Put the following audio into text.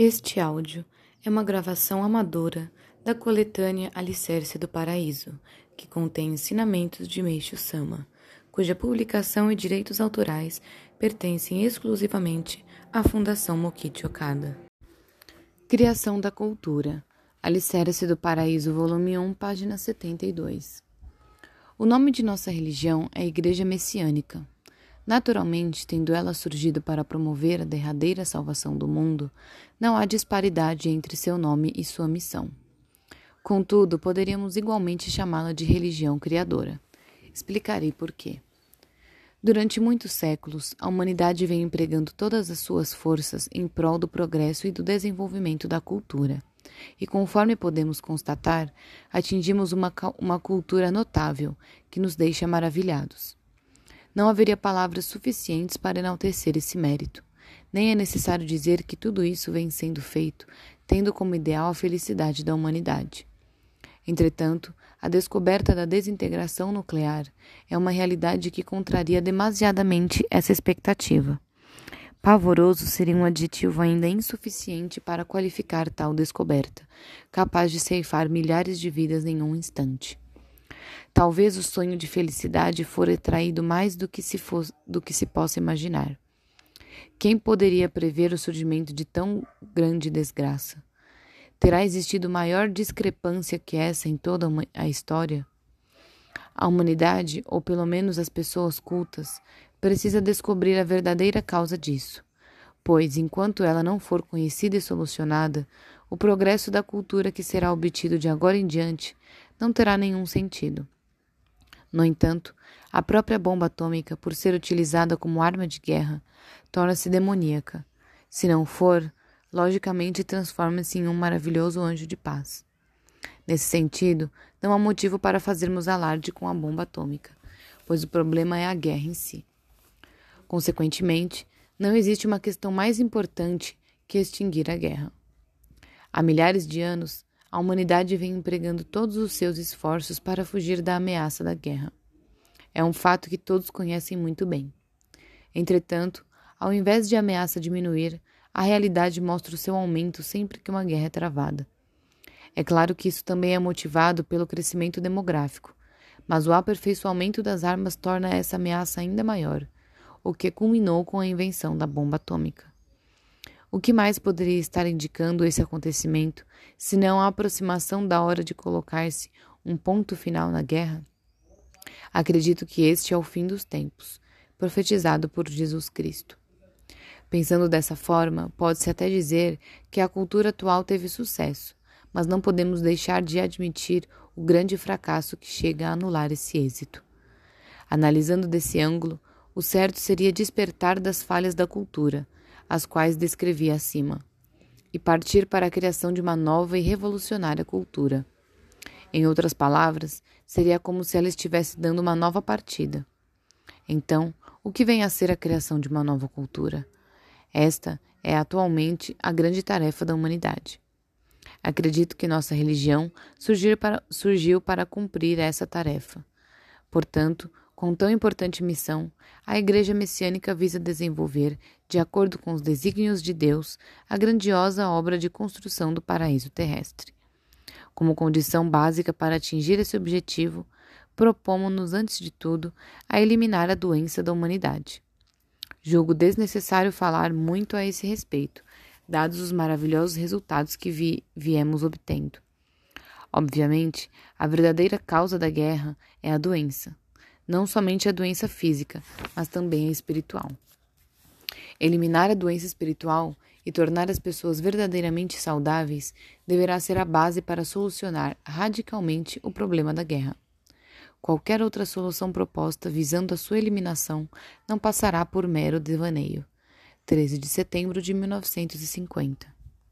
Este áudio é uma gravação amadora da coletânea Alicerce do Paraíso, que contém ensinamentos de Meixo Sama, cuja publicação e direitos autorais pertencem exclusivamente à Fundação Mokichi Okada. Criação da Cultura Alicerce do Paraíso, volume 1, página 72. O nome de nossa religião é Igreja Messiânica. Naturalmente, tendo ela surgido para promover a derradeira salvação do mundo, não há disparidade entre seu nome e sua missão. Contudo, poderíamos igualmente chamá-la de religião criadora. Explicarei por quê. Durante muitos séculos, a humanidade vem empregando todas as suas forças em prol do progresso e do desenvolvimento da cultura. E conforme podemos constatar, atingimos uma, uma cultura notável que nos deixa maravilhados. Não haveria palavras suficientes para enaltecer esse mérito. Nem é necessário dizer que tudo isso vem sendo feito, tendo como ideal a felicidade da humanidade. Entretanto, a descoberta da desintegração nuclear é uma realidade que contraria demasiadamente essa expectativa. Pavoroso seria um adjetivo ainda insuficiente para qualificar tal descoberta, capaz de ceifar milhares de vidas em um instante. Talvez o sonho de felicidade fora traído mais do que se, fosse, do que se possa imaginar. Quem poderia prever o surgimento de tão grande desgraça? Terá existido maior discrepância que essa em toda a história? A humanidade, ou pelo menos as pessoas cultas, precisa descobrir a verdadeira causa disso, pois, enquanto ela não for conhecida e solucionada, o progresso da cultura que será obtido de agora em diante não terá nenhum sentido. No entanto, a própria bomba atômica, por ser utilizada como arma de guerra, torna-se demoníaca. Se não for, logicamente transforma-se em um maravilhoso anjo de paz. Nesse sentido, não há motivo para fazermos alarde com a bomba atômica, pois o problema é a guerra em si. Consequentemente, não existe uma questão mais importante que extinguir a guerra. Há milhares de anos, a humanidade vem empregando todos os seus esforços para fugir da ameaça da guerra. É um fato que todos conhecem muito bem. Entretanto, ao invés de a ameaça diminuir, a realidade mostra o seu aumento sempre que uma guerra é travada. É claro que isso também é motivado pelo crescimento demográfico, mas o aperfeiçoamento das armas torna essa ameaça ainda maior, o que culminou com a invenção da bomba atômica. O que mais poderia estar indicando esse acontecimento, senão a aproximação da hora de colocar-se um ponto final na guerra? Acredito que este é o fim dos tempos, profetizado por Jesus Cristo. Pensando dessa forma, pode-se até dizer que a cultura atual teve sucesso, mas não podemos deixar de admitir o grande fracasso que chega a anular esse êxito. Analisando desse ângulo, o certo seria despertar das falhas da cultura, as quais descrevi acima, e partir para a criação de uma nova e revolucionária cultura. Em outras palavras, seria como se ela estivesse dando uma nova partida. Então, o que vem a ser a criação de uma nova cultura? Esta é atualmente a grande tarefa da humanidade. Acredito que nossa religião para, surgiu para cumprir essa tarefa. Portanto, com tão importante missão, a Igreja Messiânica visa desenvolver, de acordo com os desígnios de Deus, a grandiosa obra de construção do paraíso terrestre. Como condição básica para atingir esse objetivo, propomos-nos, antes de tudo, a eliminar a doença da humanidade. Julgo desnecessário falar muito a esse respeito, dados os maravilhosos resultados que vi viemos obtendo. Obviamente, a verdadeira causa da guerra é a doença não somente a doença física, mas também a espiritual. Eliminar a doença espiritual e tornar as pessoas verdadeiramente saudáveis deverá ser a base para solucionar radicalmente o problema da guerra. Qualquer outra solução proposta visando a sua eliminação não passará por mero devaneio. 13 de setembro de 1950